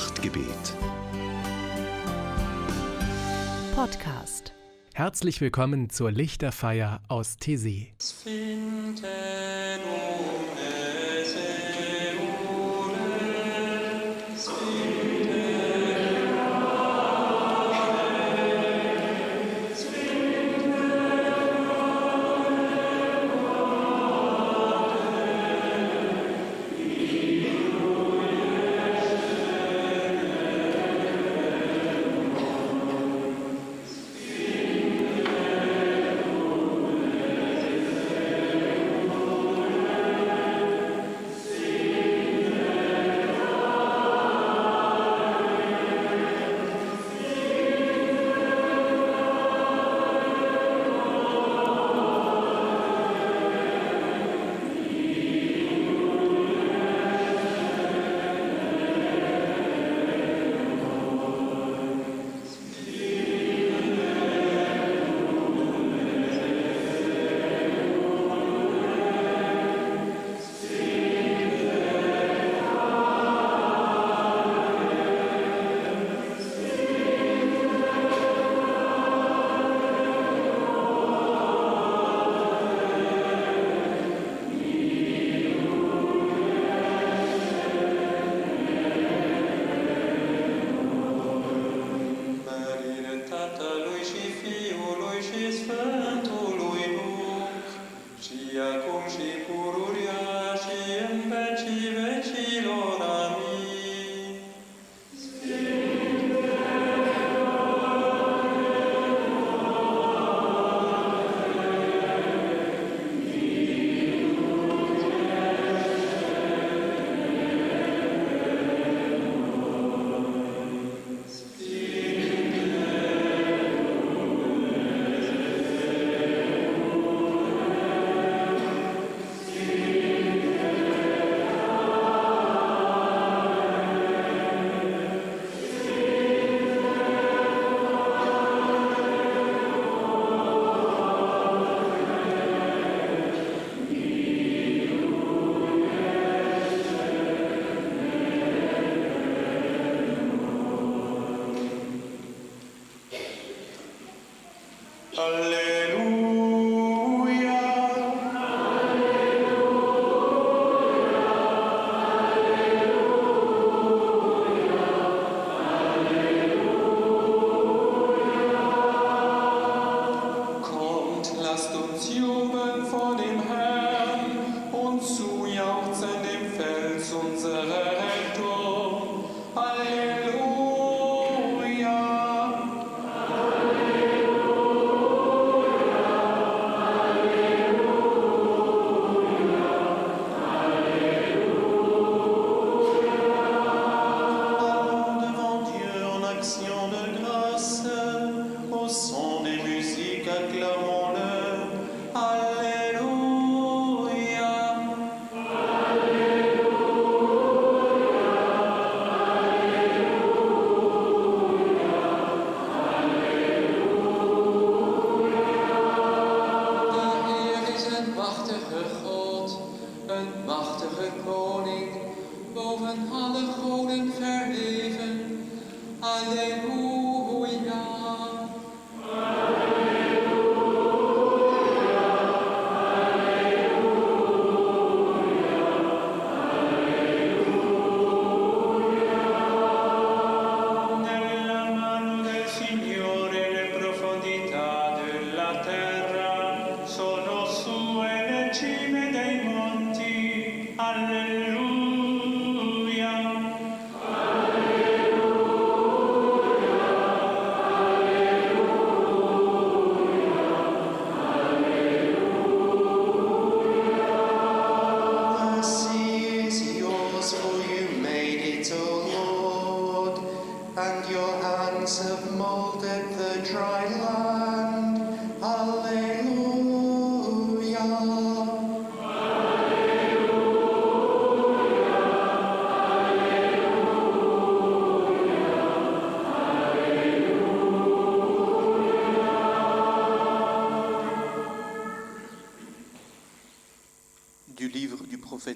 Nachtgebet. Podcast. Herzlich willkommen zur Lichterfeier aus Tessé.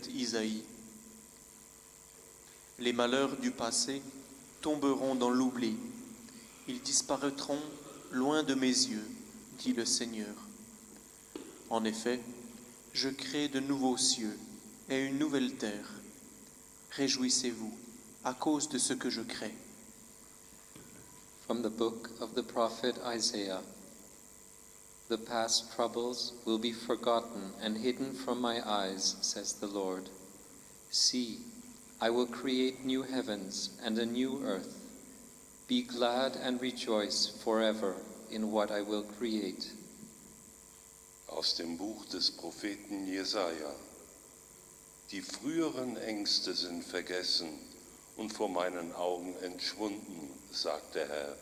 Isaïe. Les malheurs du passé tomberont dans l'oubli. Ils disparaîtront loin de mes yeux, dit le Seigneur. En effet, je crée de nouveaux cieux et une nouvelle terre. Réjouissez-vous à cause de ce que je crée. From the book of the prophet Isaiah The past troubles will be forgotten and hidden from my eyes, says the Lord. See, I will create new heavens and a new earth. Be glad and rejoice forever in what I will create. Aus dem Buch des Propheten Jesaja. Die früheren Ängste sind vergessen und vor meinen Augen entschwunden, sagt der Herr.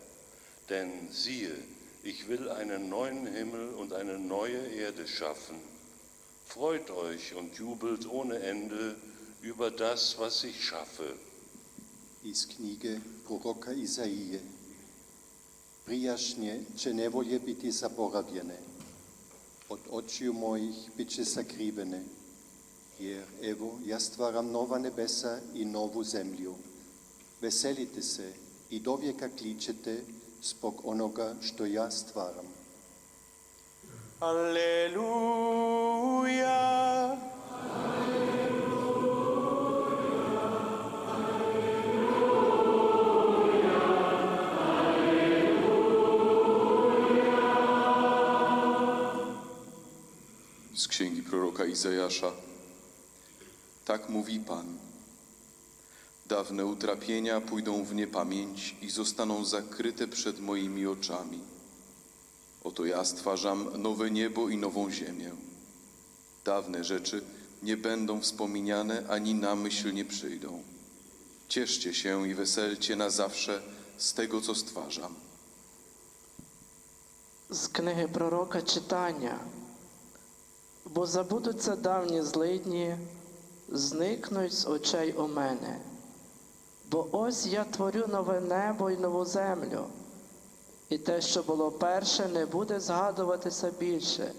Denn siehe, ich will einen neuen Himmel und eine neue Erde schaffen. Freut euch und jubelt ohne Ende über das, was ich schaffe. iz knjige proroka Izaije. Prijašnje će nevolje biti zaboravljene, od očiju mojih bit će sakrivene, jer evo ja stvaram nova nebesa i novu zemlju. Veselite se i dovijeka kličete zbog onoga što ja stvaram. Alleluja. Z księgi proroka Izajasza. Tak mówi Pan. Dawne utrapienia pójdą w niepamięć i zostaną zakryte przed moimi oczami. Oto ja stwarzam nowe niebo i nową ziemię. Dawne rzeczy nie będą wspomniane ani na myśl nie przyjdą. Cieszcie się i weselcie na zawsze z tego, co stwarzam. З книги пророка читання. Бо забудуться давні злидні, зникнуть з очей у мене. Бо ось я творю нове небо і нову землю, І те, що було перше, не буде згадуватися більше,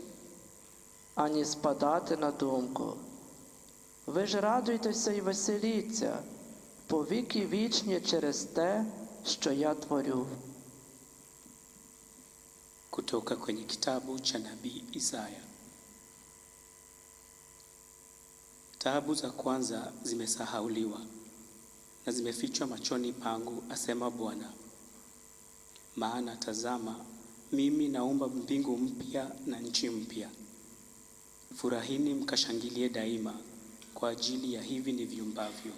ані спадати на думку. Ви ж радуйтеся і веселіться, повіки вічні через те, що я творю. Kutoka kwenye kitabu cha nabii Isaya. Taabu za kwanza zimesahauliwa na zimefichwa machoni pangu, asema Bwana. Maana tazama, mimi naumba mbingu mpya na nchi mpya. Furahini mkashangilie daima kwa ajili ya hivi niviumbavyo.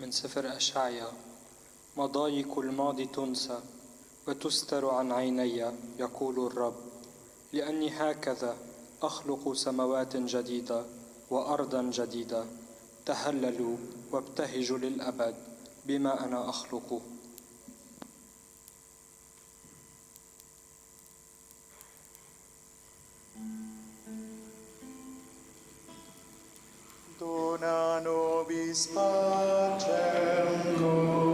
من سفر أشعيا مضايق الماضي تنسى وتستر عن عيني يقول الرب لأني هكذا أخلق سماوات جديدة وأرضا جديدة تهللوا وابتهجوا للأبد بما أنا أخلق Dona nobis pacem Domine.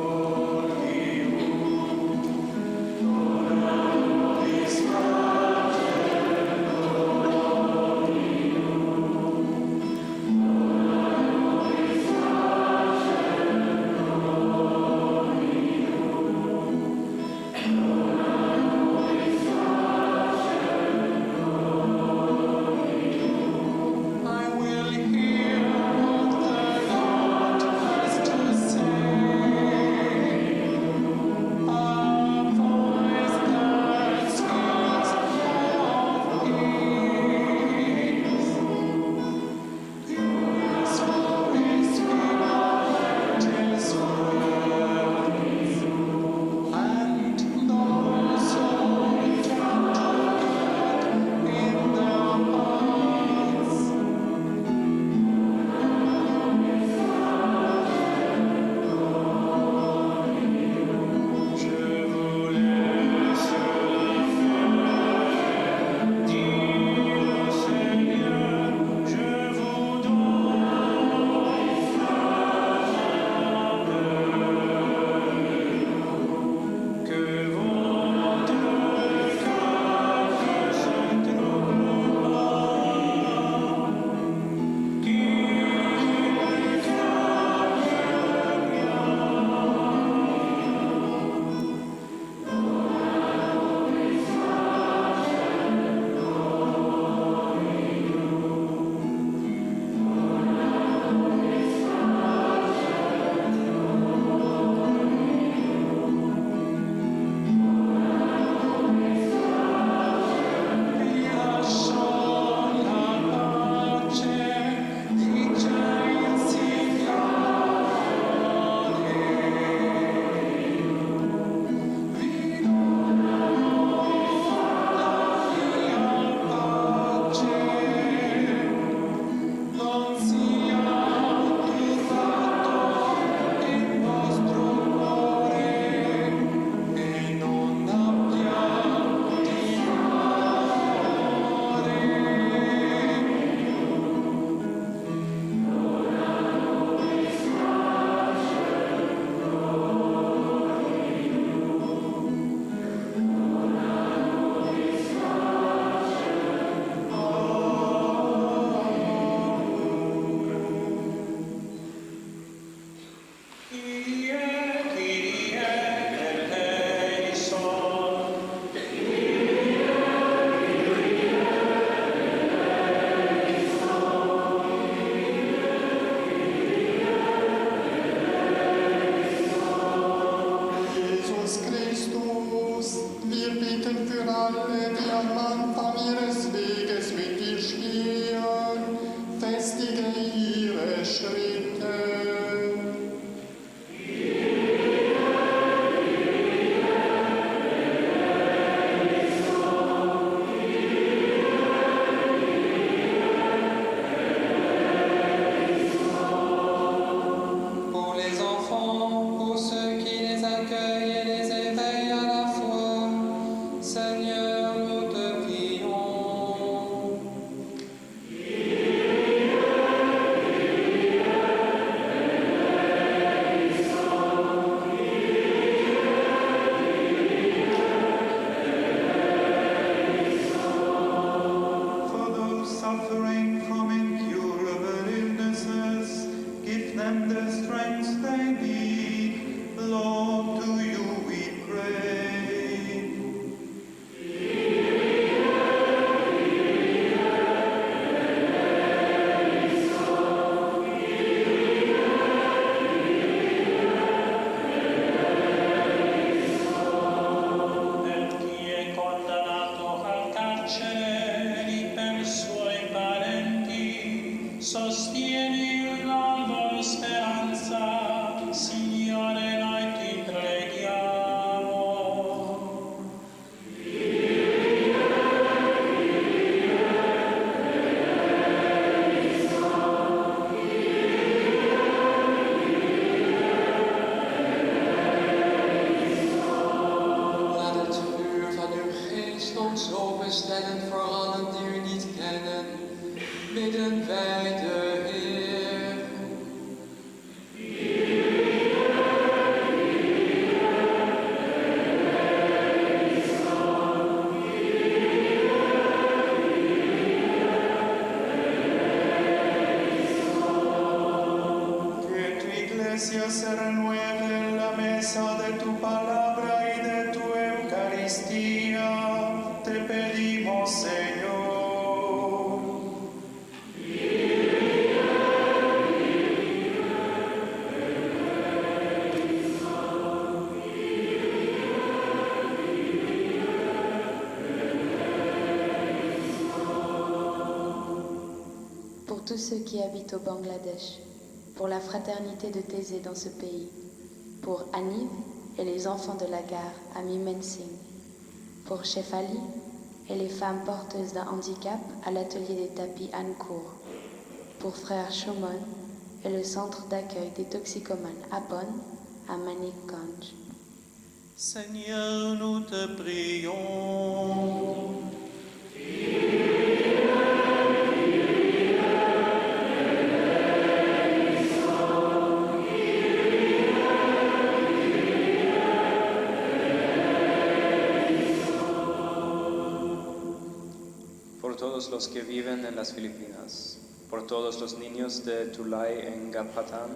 change. Ceux qui habitent au Bangladesh, pour la fraternité de Thésée dans ce pays, pour Anib et les enfants de la gare à Mimensing, pour Shefali et les femmes porteuses d'un handicap à l'atelier des tapis Ancourt, pour frère Shumon et le centre d'accueil des toxicomanes à Bonn, à Manikganj. Seigneur, nous te prions. Los que viven en las Filipinas, por todos los niños de Tulay en Gapatán,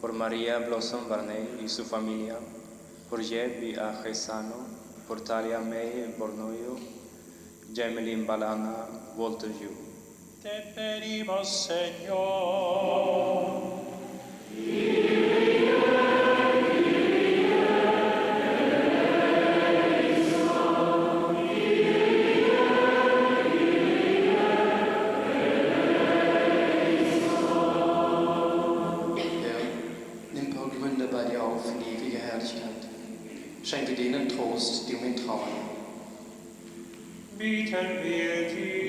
por María Blossom Barney y su familia, por Jeb y Ajesano, por Talia May Bornoyo, Jemelin Balana, Walter Yu. Te pedimos, Señor. Bieten wir dich.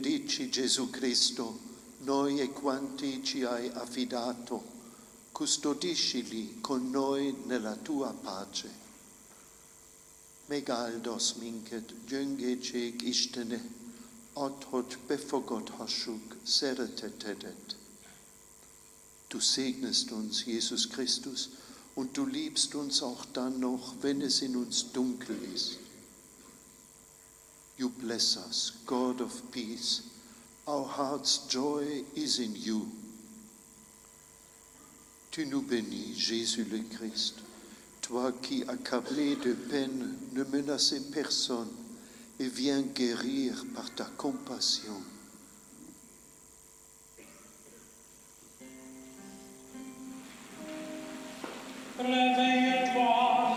Benedici Gesù Cristo, noi e quanti ci hai affidato, custodiscili con noi nella tua pace. Megaldos minket jüngecek istene, ot hot befogot haschuk seretetedet. Du segnest uns, Jesus Christus, und du liebst uns auch dann noch, wenn es in uns dunkel ist. You bless us, God of peace. Our heart's joy is in you. Tu nous bénis, Jésus le Christ, toi qui, accablé de peine, ne menaçais personne et viens guérir par ta compassion. Réveille-toi,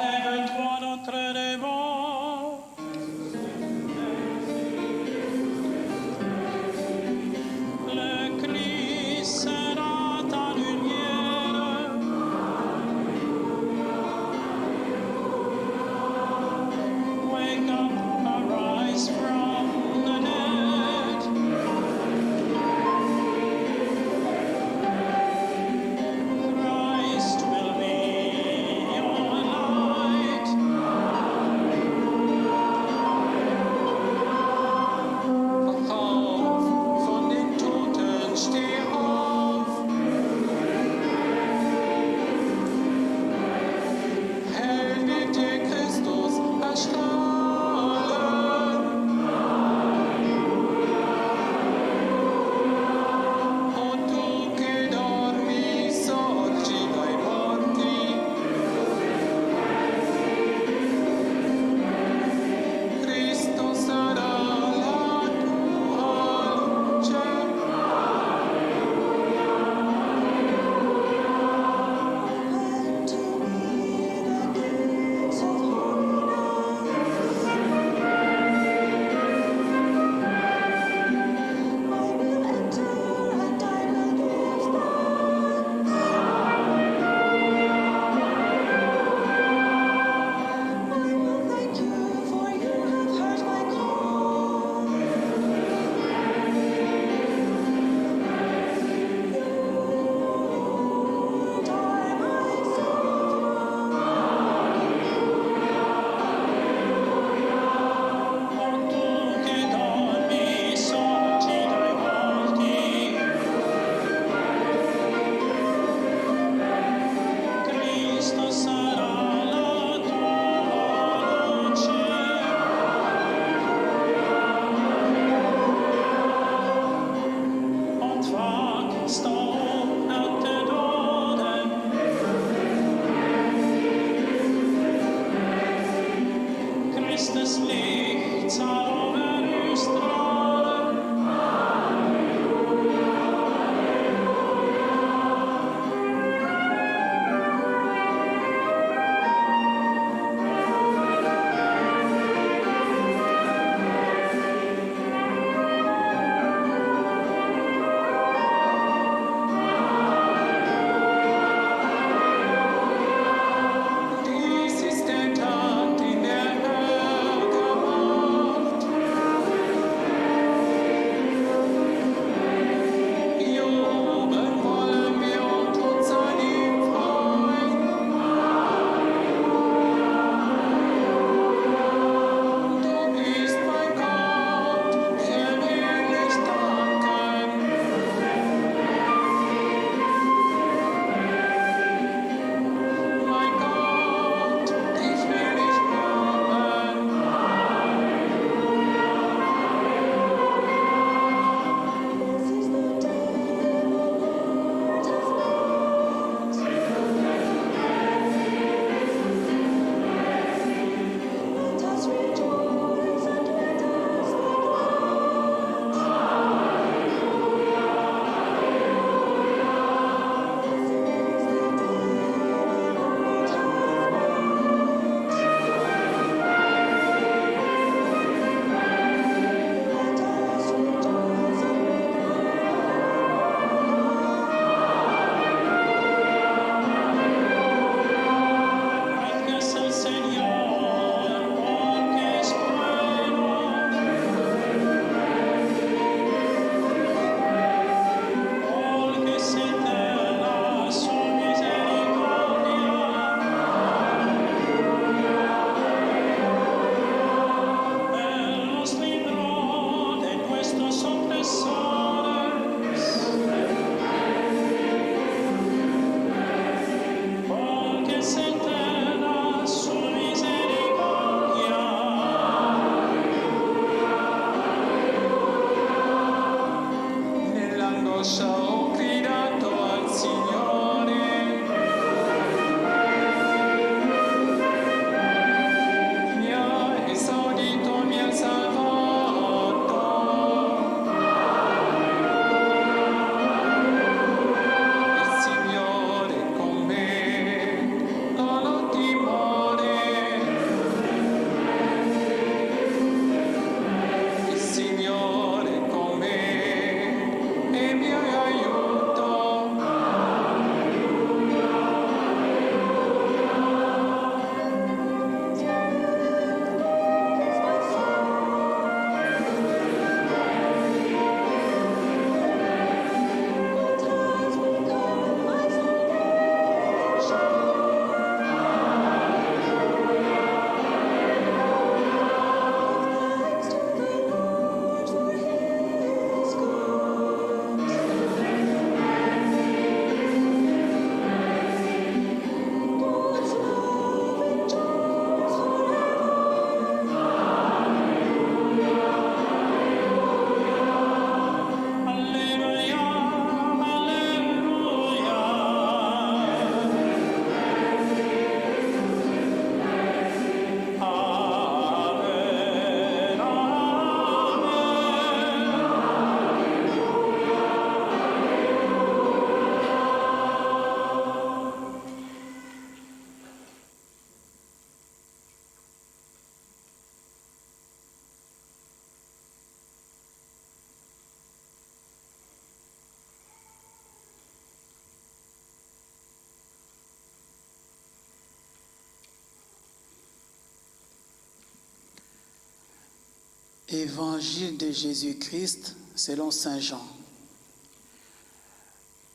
Évangile de Jésus-Christ selon Saint Jean.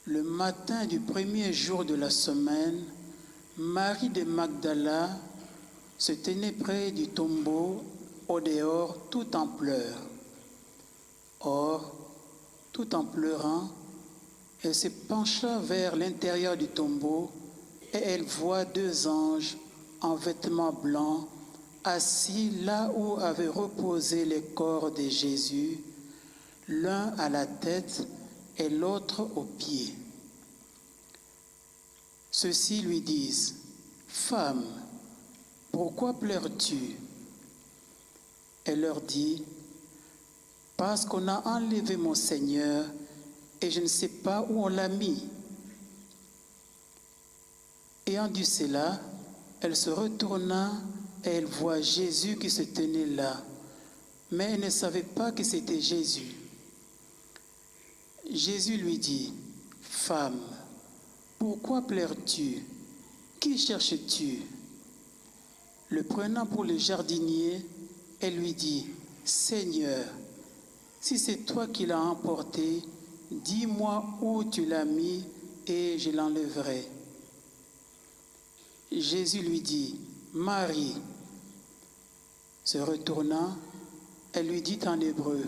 Le matin du premier jour de la semaine, Marie de Magdala se tenait près du tombeau au dehors tout en pleurs. Or, tout en pleurant, elle se pencha vers l'intérieur du tombeau et elle voit deux anges en vêtements blancs assis là où avaient reposé les corps de Jésus, l'un à la tête et l'autre aux pieds. Ceux-ci lui disent, Femme, pourquoi pleures-tu? Elle leur dit, Parce qu'on a enlevé mon Seigneur et je ne sais pas où on l'a mis. Ayant dit cela, elle se retourna et elle voit Jésus qui se tenait là, mais elle ne savait pas que c'était Jésus. Jésus lui dit, Femme, pourquoi pleures-tu? Qui cherches-tu Le prenant pour le jardinier, elle lui dit, Seigneur, si c'est toi qui l'as emporté, dis-moi où tu l'as mis et je l'enlèverai. Jésus lui dit, Marie. Se retournant, elle lui dit en hébreu,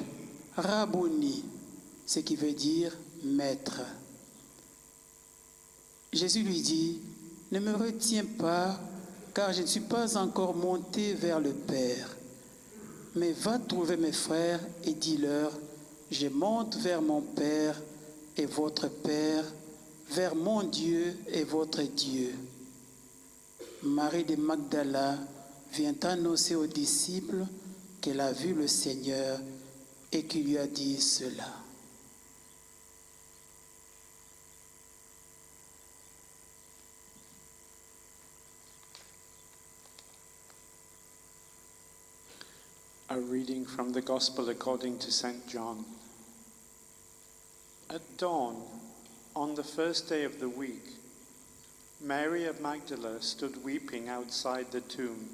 Rabouni, ce qui veut dire maître. Jésus lui dit, Ne me retiens pas, car je ne suis pas encore monté vers le Père. Mais va trouver mes frères et dis-leur, Je monte vers mon Père et votre Père, vers mon Dieu et votre Dieu. Marie de Magdala vient annoncer aux disciples qu'elle a vu le Seigneur et qu'il lui a dit cela. A reading from the Gospel according to St. John. At dawn, on the first day of the week, Mary of Magdala stood weeping outside the tomb.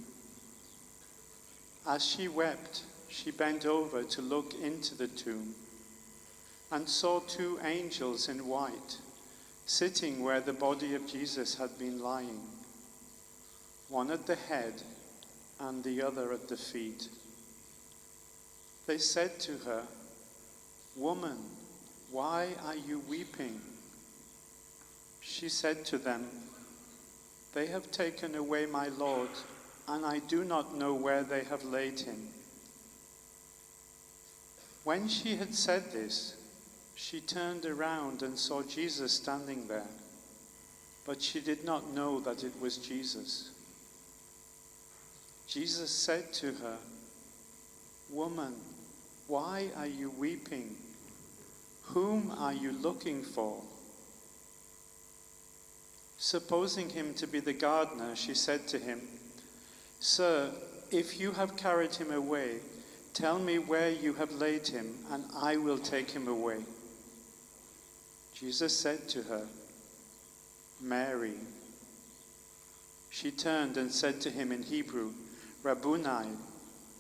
As she wept, she bent over to look into the tomb and saw two angels in white sitting where the body of Jesus had been lying, one at the head and the other at the feet. They said to her, Woman, why are you weeping? She said to them, They have taken away my Lord, and I do not know where they have laid him. When she had said this, she turned around and saw Jesus standing there, but she did not know that it was Jesus. Jesus said to her, Woman, why are you weeping? Whom are you looking for? Supposing him to be the gardener, she said to him, Sir, if you have carried him away, tell me where you have laid him, and I will take him away. Jesus said to her, Mary. She turned and said to him in Hebrew, Rabboni,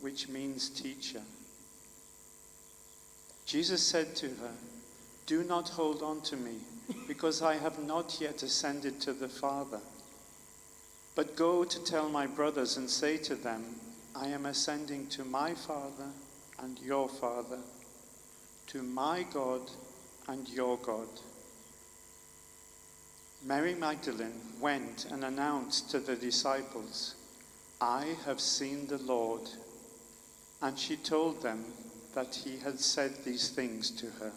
which means teacher. Jesus said to her, Do not hold on to me, because I have not yet ascended to the Father. But go to tell my brothers and say to them, I am ascending to my Father and your Father, to my God and your God. Mary Magdalene went and announced to the disciples, I have seen the Lord. And she told them that he had said these things to her.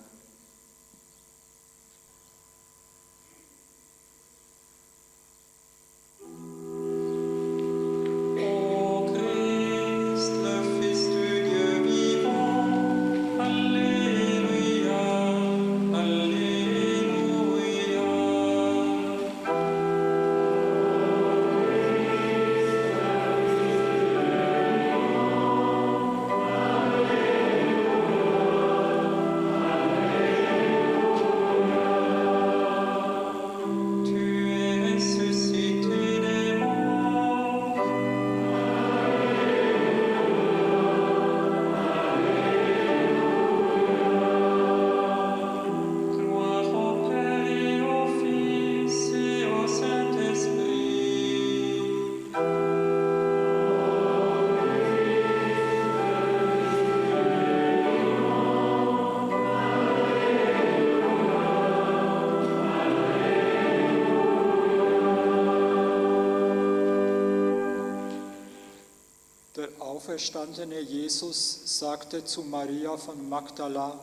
Auferstandene Jesus sagte zu Maria von Magdala,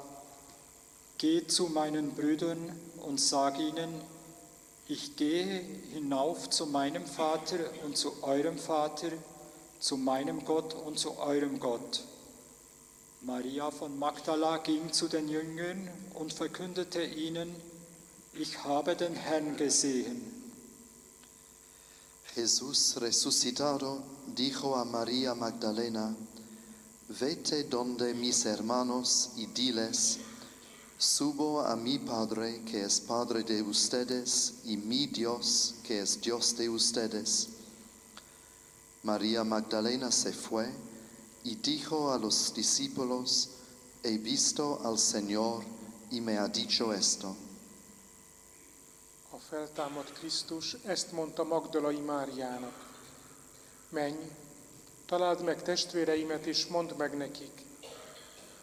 Geh zu meinen Brüdern und sag ihnen, ich gehe hinauf zu meinem Vater und zu eurem Vater, zu meinem Gott und zu eurem Gott. Maria von Magdala ging zu den Jüngern und verkündete ihnen, ich habe den Herrn gesehen. Jesús resucitado dijo a María Magdalena, vete donde mis hermanos y diles, subo a mi Padre que es Padre de ustedes y mi Dios que es Dios de ustedes. María Magdalena se fue y dijo a los discípulos, he visto al Señor y me ha dicho esto. A feltámadt Krisztus ezt mondta Magdalai Máriának. Menj, találd meg testvéreimet, és mondd meg nekik.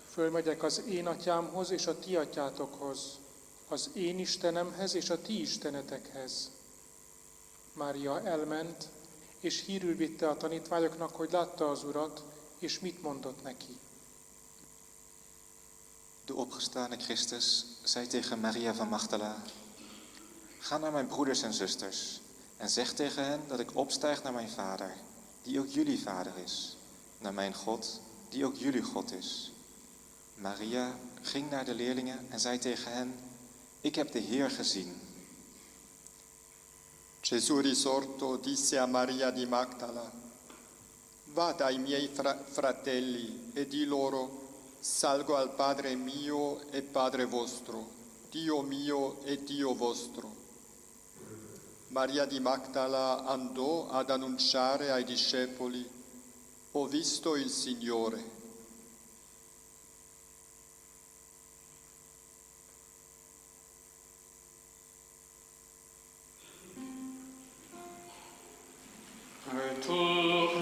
Fölmegyek az én atyámhoz és a ti atyátokhoz, az én Istenemhez és a ti istenetekhez. Mária elment, és hírül vitte a tanítványoknak, hogy látta az Urat, és mit mondott neki. De opgestane Christus zei tegen Maria van Magdala: Ga naar mijn broeders en zusters en zeg tegen hen dat ik opstijg naar mijn vader, die ook jullie vader is, naar mijn God, die ook jullie God is. Maria ging naar de leerlingen en zei tegen hen: Ik heb de Heer gezien. Gesù risorto disse a Maria di Magdala, va dai miei fra- fratelli e di loro, salgo al Padre mio e Padre vostro, Dio mio e Dio vostro. Maria di Magdala andò ad annunciare ai discepoli, ho visto il Signore. Retournement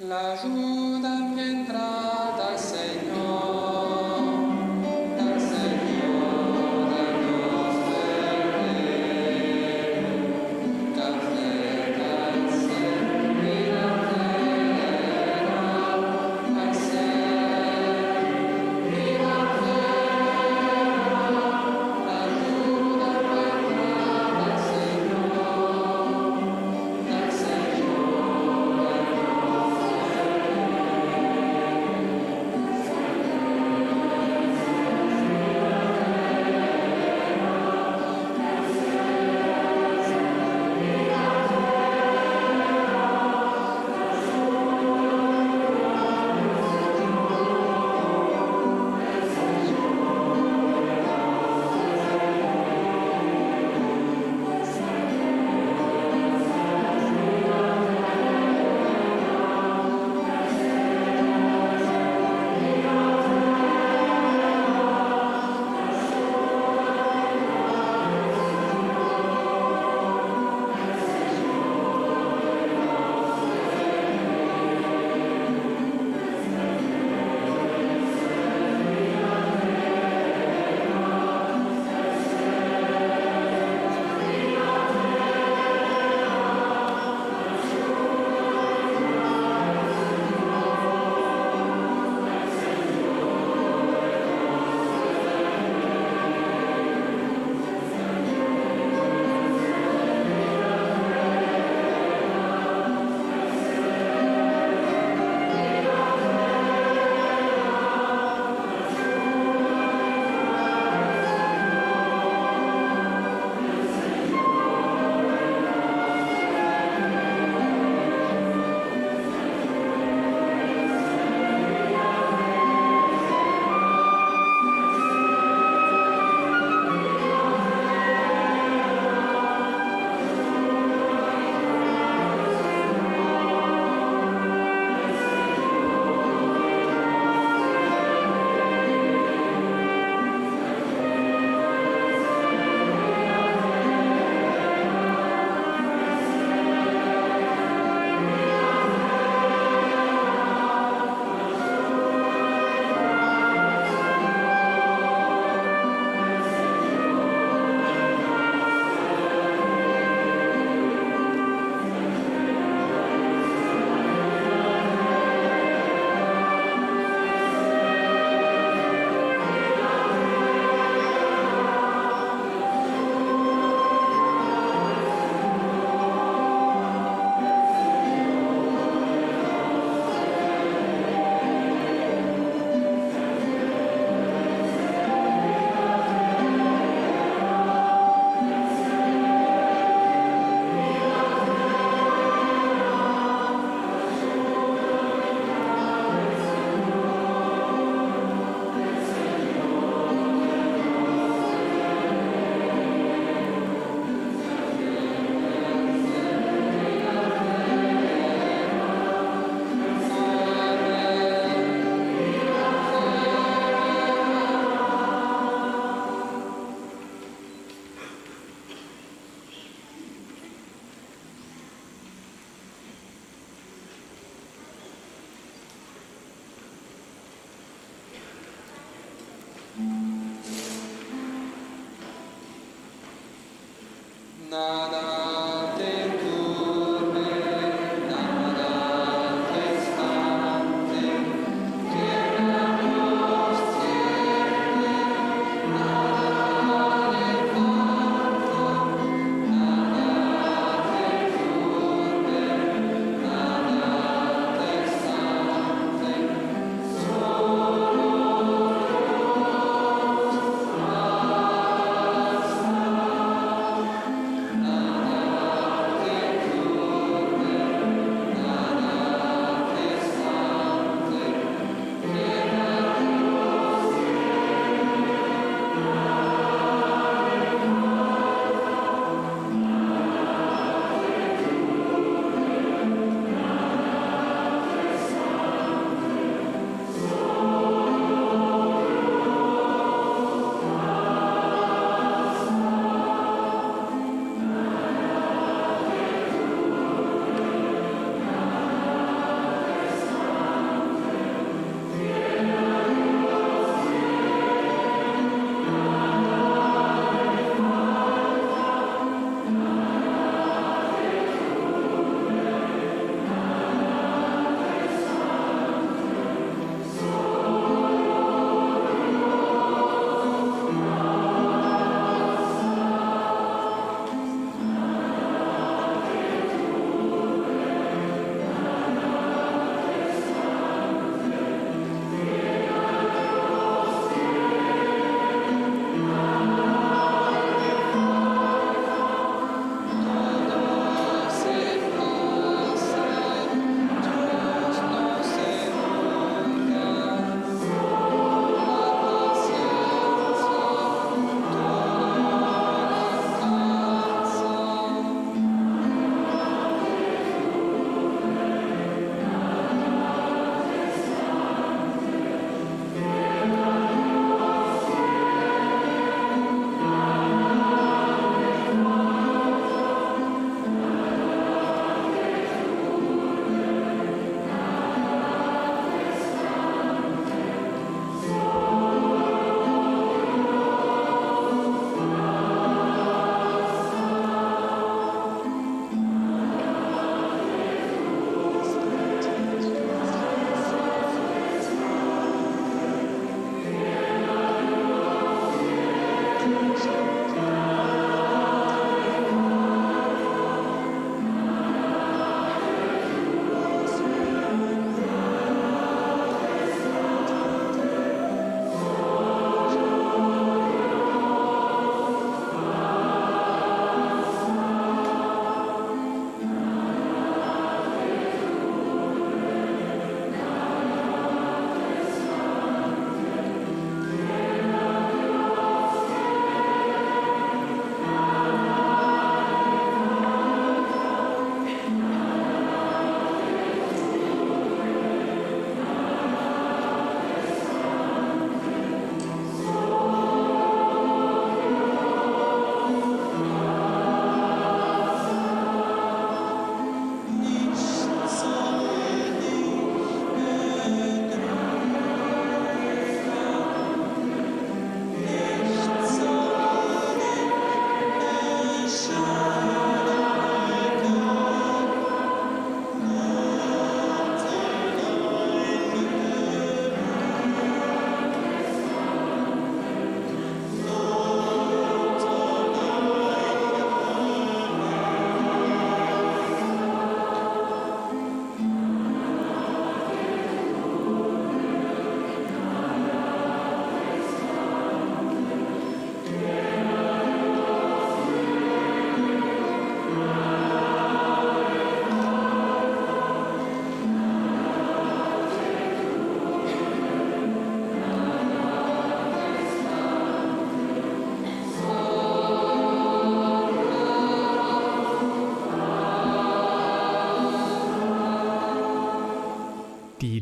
La joie.